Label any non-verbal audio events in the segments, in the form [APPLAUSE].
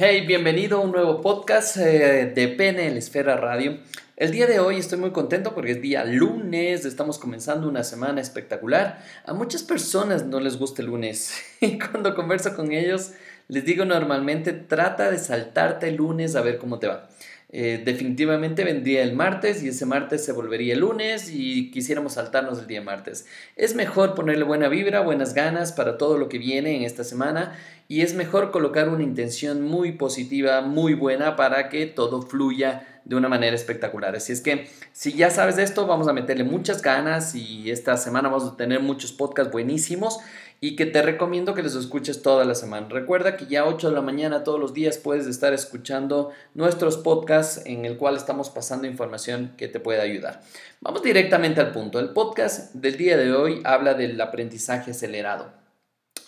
Hey, bienvenido a un nuevo podcast eh, de PNL Esfera Radio. El día de hoy estoy muy contento porque es día lunes, estamos comenzando una semana espectacular. A muchas personas no les gusta el lunes [LAUGHS] y cuando converso con ellos les digo normalmente trata de saltarte el lunes a ver cómo te va. Eh, definitivamente vendría el martes y ese martes se volvería el lunes y quisiéramos saltarnos el día martes. Es mejor ponerle buena vibra, buenas ganas para todo lo que viene en esta semana y es mejor colocar una intención muy positiva, muy buena para que todo fluya de una manera espectacular. Así es que si ya sabes de esto, vamos a meterle muchas ganas y esta semana vamos a tener muchos podcasts buenísimos y que te recomiendo que los escuches toda la semana. Recuerda que ya 8 de la mañana todos los días puedes estar escuchando nuestros podcasts en el cual estamos pasando información que te puede ayudar. Vamos directamente al punto. El podcast del día de hoy habla del aprendizaje acelerado.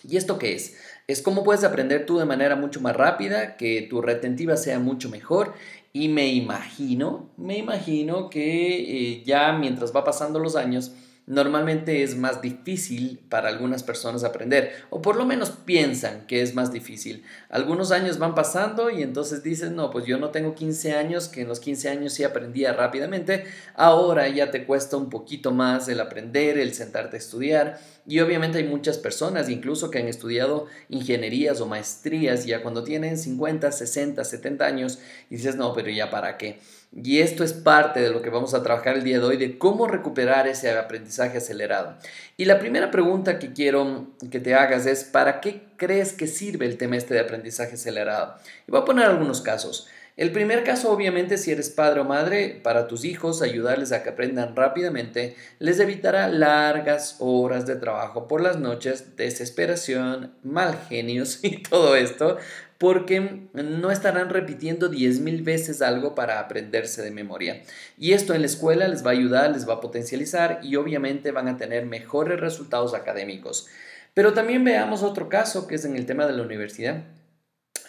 ¿Y esto qué es? Es cómo puedes aprender tú de manera mucho más rápida, que tu retentiva sea mucho mejor y me imagino, me imagino que eh, ya mientras va pasando los años, normalmente es más difícil para algunas personas aprender, o por lo menos piensan que es más difícil. Algunos años van pasando y entonces dicen, no, pues yo no tengo 15 años, que en los 15 años sí aprendía rápidamente, ahora ya te cuesta un poquito más el aprender, el sentarte a estudiar. Y obviamente hay muchas personas, incluso que han estudiado ingenierías o maestrías, ya cuando tienen 50, 60, 70 años, y dices, no, pero ya para qué. Y esto es parte de lo que vamos a trabajar el día de hoy, de cómo recuperar ese aprendizaje acelerado. Y la primera pregunta que quiero que te hagas es, ¿para qué crees que sirve el tema este de aprendizaje acelerado? Y voy a poner algunos casos. El primer caso, obviamente, si eres padre o madre, para tus hijos, ayudarles a que aprendan rápidamente, les evitará largas horas de trabajo por las noches, desesperación, mal genios [LAUGHS] y todo esto, porque no estarán repitiendo 10.000 veces algo para aprenderse de memoria. Y esto en la escuela les va a ayudar, les va a potencializar y obviamente van a tener mejores resultados académicos. Pero también veamos otro caso que es en el tema de la universidad.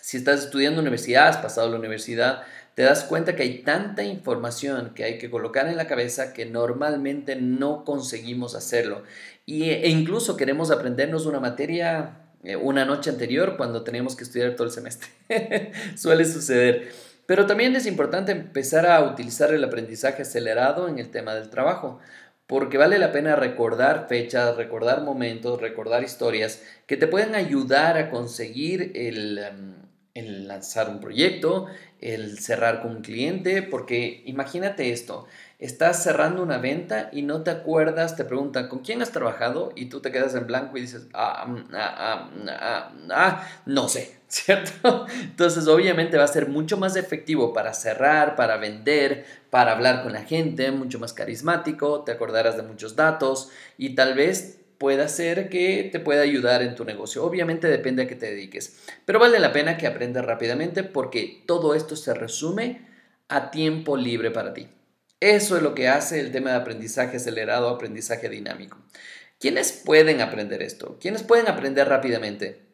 Si estás estudiando universidad, has pasado la universidad, te das cuenta que hay tanta información que hay que colocar en la cabeza que normalmente no conseguimos hacerlo. Y, e incluso queremos aprendernos una materia eh, una noche anterior cuando teníamos que estudiar todo el semestre. [LAUGHS] Suele suceder. Pero también es importante empezar a utilizar el aprendizaje acelerado en el tema del trabajo, porque vale la pena recordar fechas, recordar momentos, recordar historias que te pueden ayudar a conseguir el, em, el lanzar un proyecto, el cerrar con un cliente, porque imagínate esto, estás cerrando una venta y no te acuerdas, te preguntan, ¿con quién has trabajado? Y tú te quedas en blanco y dices, ah, mm, ah, ah, mm, ah, ah no sé, [LAUGHS] ¿cierto? Entonces obviamente va a ser mucho más efectivo para cerrar, para vender, para hablar con la gente, mucho más carismático, te acordarás de muchos datos y tal vez pueda ser que te pueda ayudar en tu negocio. Obviamente depende a qué te dediques, pero vale la pena que aprendas rápidamente porque todo esto se resume a tiempo libre para ti. Eso es lo que hace el tema de aprendizaje acelerado, aprendizaje dinámico. ¿Quiénes pueden aprender esto? ¿Quiénes pueden aprender rápidamente?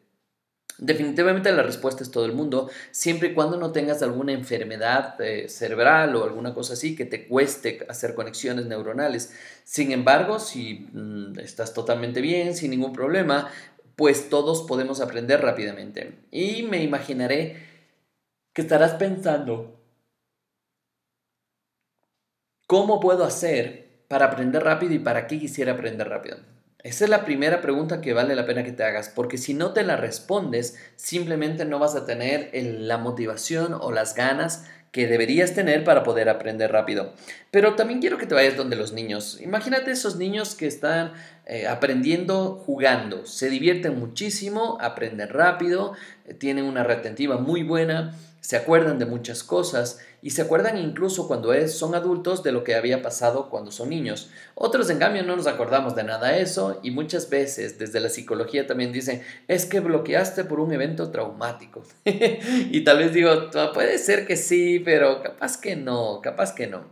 Definitivamente la respuesta es todo el mundo, siempre y cuando no tengas alguna enfermedad eh, cerebral o alguna cosa así que te cueste hacer conexiones neuronales. Sin embargo, si mm, estás totalmente bien, sin ningún problema, pues todos podemos aprender rápidamente. Y me imaginaré que estarás pensando, ¿cómo puedo hacer para aprender rápido y para qué quisiera aprender rápido? Esa es la primera pregunta que vale la pena que te hagas, porque si no te la respondes, simplemente no vas a tener la motivación o las ganas que deberías tener para poder aprender rápido. Pero también quiero que te vayas donde los niños. Imagínate esos niños que están eh, aprendiendo jugando, se divierten muchísimo, aprenden rápido, eh, tienen una retentiva muy buena se acuerdan de muchas cosas y se acuerdan incluso cuando son adultos de lo que había pasado cuando son niños. Otros, en cambio, no nos acordamos de nada de eso y muchas veces desde la psicología también dicen, es que bloqueaste por un evento traumático. [LAUGHS] y tal vez digo, ah, puede ser que sí, pero capaz que no, capaz que no.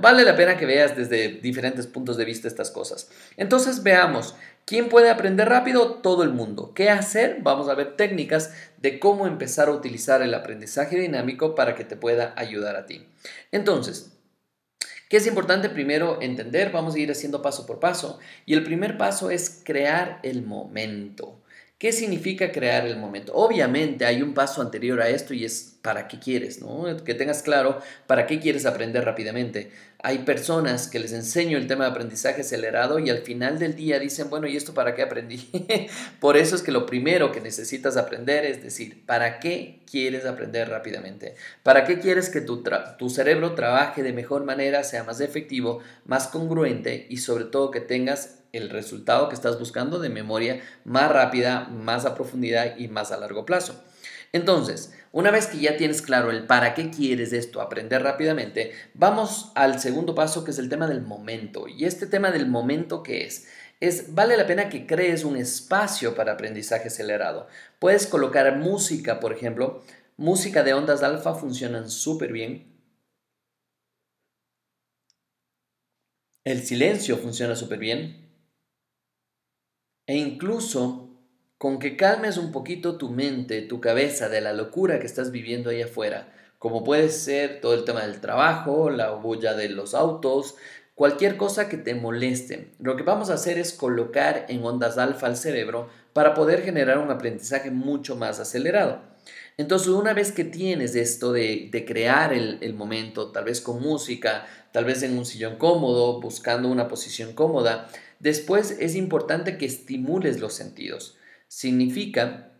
Vale la pena que veas desde diferentes puntos de vista estas cosas. Entonces veamos, ¿quién puede aprender rápido? Todo el mundo. ¿Qué hacer? Vamos a ver técnicas de cómo empezar a utilizar el aprendizaje dinámico para que te pueda ayudar a ti. Entonces, ¿qué es importante primero entender? Vamos a ir haciendo paso por paso. Y el primer paso es crear el momento. ¿Qué significa crear el momento? Obviamente hay un paso anterior a esto y es para qué quieres, ¿no? Que tengas claro para qué quieres aprender rápidamente. Hay personas que les enseño el tema de aprendizaje acelerado y al final del día dicen, bueno, ¿y esto para qué aprendí? [LAUGHS] Por eso es que lo primero que necesitas aprender es decir, ¿para qué quieres aprender rápidamente? ¿Para qué quieres que tu, tu cerebro trabaje de mejor manera, sea más efectivo, más congruente y sobre todo que tengas el resultado que estás buscando de memoria más rápida, más a profundidad y más a largo plazo. Entonces, una vez que ya tienes claro el para qué quieres esto, aprender rápidamente, vamos al segundo paso que es el tema del momento. Y este tema del momento que es, es vale la pena que crees un espacio para aprendizaje acelerado. Puedes colocar música, por ejemplo, música de ondas alfa funcionan súper bien. El silencio funciona súper bien. E incluso con que calmes un poquito tu mente, tu cabeza de la locura que estás viviendo ahí afuera, como puede ser todo el tema del trabajo, la bulla de los autos, cualquier cosa que te moleste. Lo que vamos a hacer es colocar en ondas alfa al cerebro para poder generar un aprendizaje mucho más acelerado. Entonces, una vez que tienes esto de, crear el, el, momento, tal vez con música, tal vez en un sillón cómodo, buscando una posición cómoda, Después es importante que estimules los sentidos. Significa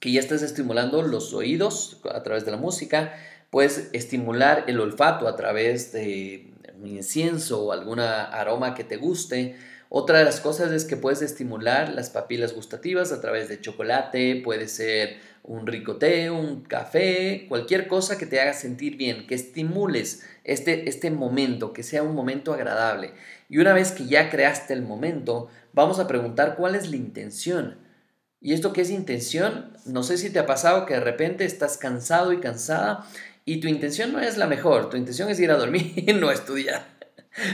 que ya estás estimulando los oídos a través de la música, puedes estimular el olfato a través de un incienso o alguna aroma que te guste. Otra de las cosas es que puedes estimular las papilas gustativas a través de chocolate, puede ser un rico té, un café, cualquier cosa que te haga sentir bien, que estimules este, este momento, que sea un momento agradable. Y una vez que ya creaste el momento, vamos a preguntar cuál es la intención. ¿Y esto qué es intención? No sé si te ha pasado que de repente estás cansado y cansada y tu intención no es la mejor, tu intención es ir a dormir [LAUGHS] y no estudiar.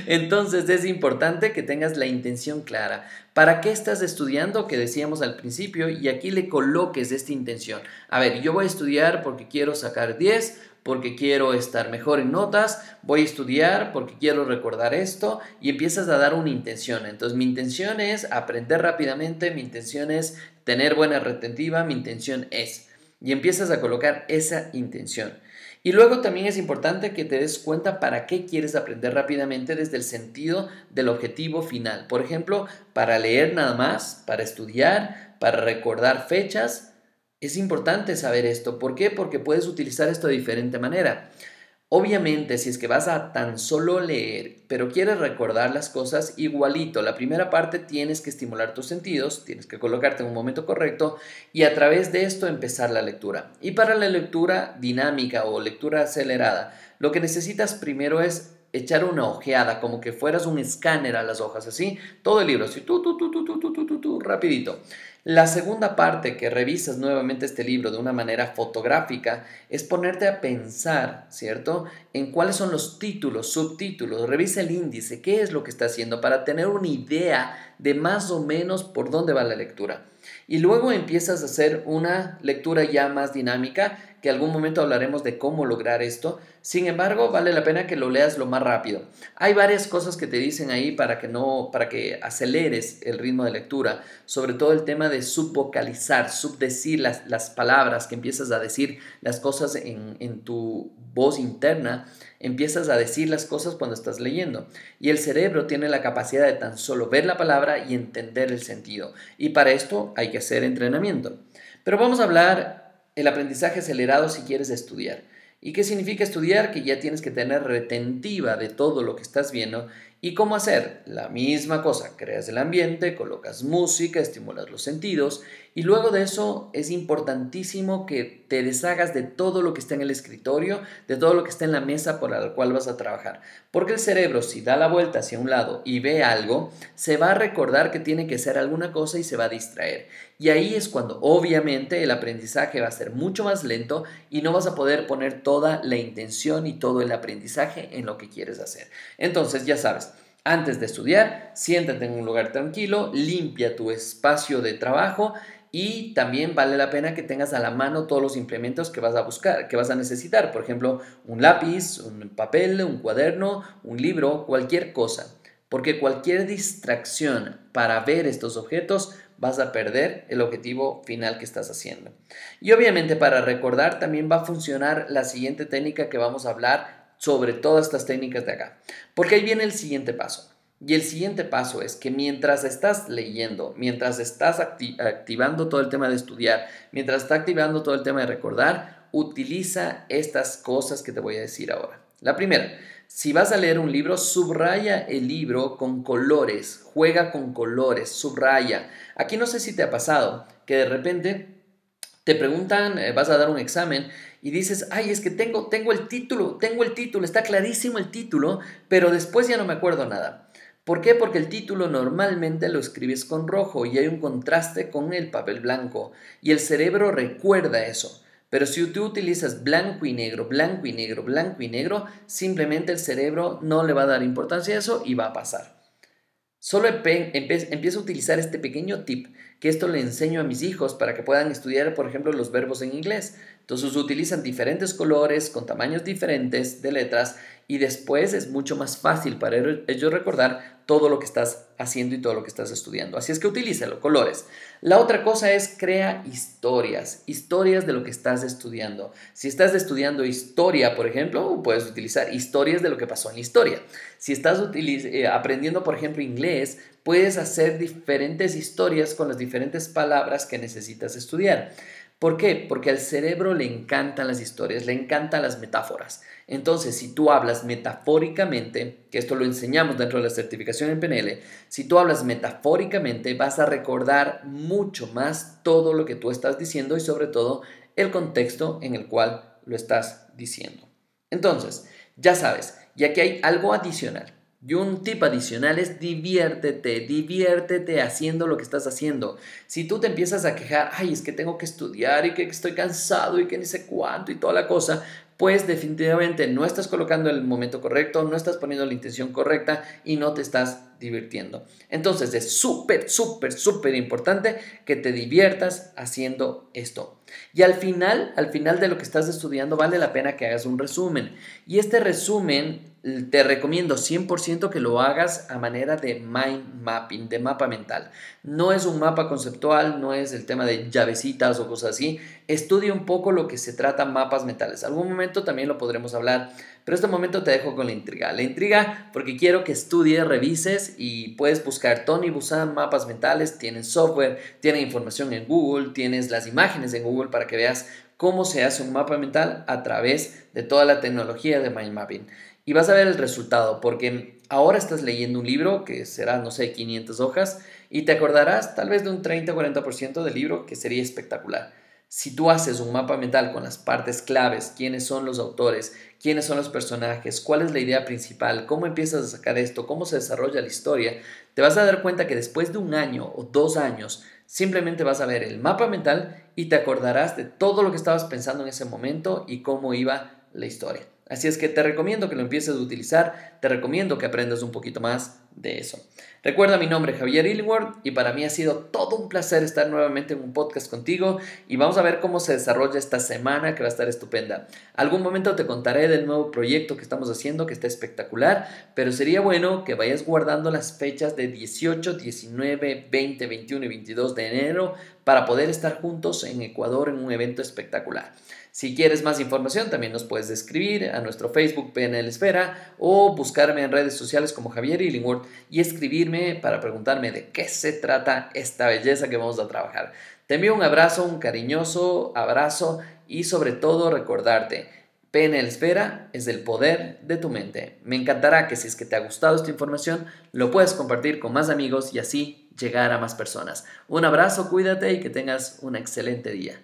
Entonces es importante que tengas la intención clara. ¿Para qué estás estudiando? Que decíamos al principio y aquí le coloques esta intención. A ver, yo voy a estudiar porque quiero sacar 10 porque quiero estar mejor en notas, voy a estudiar porque quiero recordar esto y empiezas a dar una intención. Entonces mi intención es aprender rápidamente, mi intención es tener buena retentiva, mi intención es. Y empiezas a colocar esa intención. Y luego también es importante que te des cuenta para qué quieres aprender rápidamente desde el sentido del objetivo final. Por ejemplo, para leer nada más, para estudiar, para recordar fechas, es importante saber esto. ¿Por qué? Porque puedes utilizar esto de diferente manera. Obviamente, si es que vas a tan solo leer, pero quieres recordar las cosas igualito, la primera parte tienes que estimular tus sentidos, tienes que colocarte en un momento correcto y a través de esto empezar la lectura. Y para la lectura dinámica o lectura acelerada, lo que necesitas primero es echar una ojeada, como que fueras un escáner a las hojas, así, todo el libro, así, tú, tú, tú, tú, tú, tú, tú, tú, rapidito. La segunda parte que revisas nuevamente este libro de una manera fotográfica es ponerte a pensar, ¿cierto? En cuáles son los títulos, subtítulos, revisa el índice, qué es lo que está haciendo para tener una idea de más o menos por dónde va la lectura. Y luego empiezas a hacer una lectura ya más dinámica que algún momento hablaremos de cómo lograr esto. Sin embargo, vale la pena que lo leas lo más rápido. Hay varias cosas que te dicen ahí para que no para que aceleres el ritmo de lectura, sobre todo el tema de subvocalizar, subdecir las, las palabras, que empiezas a decir las cosas en, en tu voz interna, empiezas a decir las cosas cuando estás leyendo. Y el cerebro tiene la capacidad de tan solo ver la palabra y entender el sentido. Y para esto hay que hacer entrenamiento. Pero vamos a hablar el aprendizaje acelerado si quieres estudiar. ¿Y qué significa estudiar? Que ya tienes que tener retentiva de todo lo que estás viendo ¿Y cómo hacer? La misma cosa, creas el ambiente, colocas música, estimulas los sentidos y luego de eso es importantísimo que te deshagas de todo lo que está en el escritorio, de todo lo que está en la mesa por la cual vas a trabajar. Porque el cerebro si da la vuelta hacia un lado y ve algo, se va a recordar que tiene que hacer alguna cosa y se va a distraer. Y ahí es cuando obviamente el aprendizaje va a ser mucho más lento y no vas a poder poner toda la intención y todo el aprendizaje en lo que quieres hacer. Entonces ya sabes, antes de estudiar, siéntate en un lugar tranquilo, limpia tu espacio de trabajo y también vale la pena que tengas a la mano todos los implementos que vas a buscar, que vas a necesitar. Por ejemplo, un lápiz, un papel, un cuaderno, un libro, cualquier cosa. Porque cualquier distracción para ver estos objetos vas a perder el objetivo final que estás haciendo. Y obviamente para recordar también va a funcionar la siguiente técnica que vamos a hablar sobre todas estas técnicas de acá. Porque ahí viene el siguiente paso. Y el siguiente paso es que mientras estás leyendo, mientras estás activando todo el tema de estudiar, mientras estás activando todo el tema de recordar, utiliza estas cosas que te voy a decir ahora. La primera, si vas a leer un libro, subraya el libro con colores, juega con colores, subraya. Aquí no sé si te ha pasado que de repente te preguntan, eh, vas a dar un examen y dices, ay, es que tengo, tengo el título, tengo el título, está clarísimo el título, pero después ya no me acuerdo nada. ¿Por qué? Porque el título normalmente lo escribes con rojo y hay un contraste con el papel blanco y el cerebro recuerda eso. Pero si tú utilizas blanco y negro, blanco y negro, blanco y negro, simplemente el cerebro no le va a dar importancia a eso y va a pasar. Solo empiezo a utilizar este pequeño tip, que esto le enseño a mis hijos para que puedan estudiar, por ejemplo, los verbos en inglés. Entonces utilizan diferentes colores con tamaños diferentes de letras y después es mucho más fácil para ellos recordar todo lo que estás haciendo y todo lo que estás estudiando. Así es que utilízalo, colores. La otra cosa es crea historias, historias de lo que estás estudiando. Si estás estudiando historia, por ejemplo, puedes utilizar historias de lo que pasó en la historia. Si estás eh, aprendiendo, por ejemplo, inglés, puedes hacer diferentes historias con las diferentes palabras que necesitas estudiar. ¿Por qué? Porque al cerebro le encantan las historias, le encantan las metáforas. Entonces, si tú hablas metafóricamente, que esto lo enseñamos dentro de la certificación en PNL, si tú hablas metafóricamente, vas a recordar mucho más todo lo que tú estás diciendo y sobre todo el contexto en el cual lo estás diciendo. Entonces, ya sabes, ya que hay algo adicional y un tip adicional es diviértete, diviértete haciendo lo que estás haciendo. Si tú te empiezas a quejar, ay, es que tengo que estudiar y que estoy cansado y que ni sé cuánto y toda la cosa, pues definitivamente no estás colocando el momento correcto, no estás poniendo la intención correcta y no te estás divirtiendo. Entonces es súper, súper, súper importante que te diviertas haciendo esto. Y al final, al final de lo que estás estudiando, vale la pena que hagas un resumen. Y este resumen te recomiendo 100% que lo hagas a manera de mind mapping, de mapa mental. No es un mapa conceptual, no es el tema de llavecitas o cosas así. Estudia un poco lo que se trata mapas mentales. Algún momento también lo podremos hablar, pero este momento te dejo con la intriga. La intriga porque quiero que estudies, revises y puedes buscar Tony Busan mapas mentales, tienen software, tienen información en Google, tienes las imágenes en Google para que veas cómo se hace un mapa mental a través de toda la tecnología de mind mapping y vas a ver el resultado, porque ahora estás leyendo un libro que será, no sé, 500 hojas y te acordarás tal vez de un 30-40% del libro que sería espectacular. Si tú haces un mapa mental con las partes claves, quiénes son los autores, quiénes son los personajes, cuál es la idea principal, cómo empiezas a sacar esto, cómo se desarrolla la historia, te vas a dar cuenta que después de un año o dos años, simplemente vas a ver el mapa mental y te acordarás de todo lo que estabas pensando en ese momento y cómo iba la historia. Así es que te recomiendo que lo empieces a utilizar, te recomiendo que aprendas un poquito más de eso. Recuerda mi nombre Javier Illingworth y para mí ha sido todo un placer estar nuevamente en un podcast contigo y vamos a ver cómo se desarrolla esta semana que va a estar estupenda. Algún momento te contaré del nuevo proyecto que estamos haciendo que está espectacular, pero sería bueno que vayas guardando las fechas de 18, 19, 20, 21 y 22 de enero para poder estar juntos en Ecuador en un evento espectacular. Si quieres más información, también nos puedes escribir a nuestro Facebook PNL Esfera o buscarme en redes sociales como Javier Illingworth y escribirme para preguntarme de qué se trata esta belleza que vamos a trabajar. Te envío un abrazo, un cariñoso abrazo y sobre todo recordarte, PNL Esfera es el poder de tu mente. Me encantará que si es que te ha gustado esta información, lo puedas compartir con más amigos y así llegar a más personas. Un abrazo, cuídate y que tengas un excelente día.